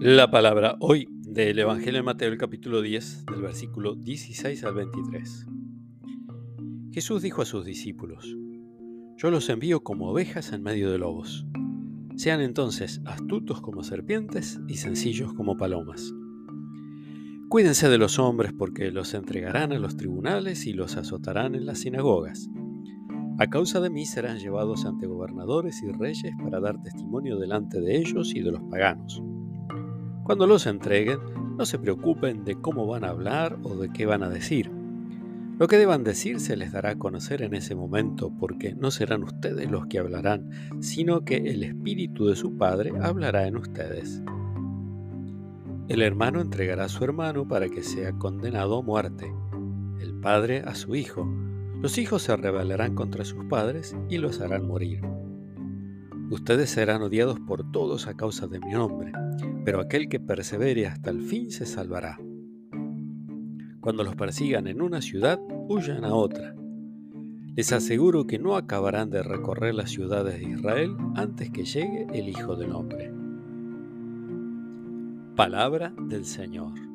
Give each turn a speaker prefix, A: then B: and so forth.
A: La palabra hoy del Evangelio de Mateo, el capítulo 10, del versículo 16 al 23. Jesús dijo a sus discípulos, Yo los envío como ovejas en medio de lobos. Sean entonces astutos como serpientes y sencillos como palomas. Cuídense de los hombres porque los entregarán a los tribunales y los azotarán en las sinagogas. A causa de mí serán llevados ante gobernadores y reyes para dar testimonio delante de ellos y de los paganos. Cuando los entreguen, no se preocupen de cómo van a hablar o de qué van a decir. Lo que deban decir se les dará a conocer en ese momento, porque no serán ustedes los que hablarán, sino que el Espíritu de su Padre hablará en ustedes. El hermano entregará a su hermano para que sea condenado a muerte, el padre a su hijo. Los hijos se rebelarán contra sus padres y los harán morir. Ustedes serán odiados por todos a causa de mi nombre pero aquel que persevere hasta el fin se salvará. Cuando los persigan en una ciudad, huyan a otra. Les aseguro que no acabarán de recorrer las ciudades de Israel antes que llegue el Hijo del Hombre. Palabra del Señor.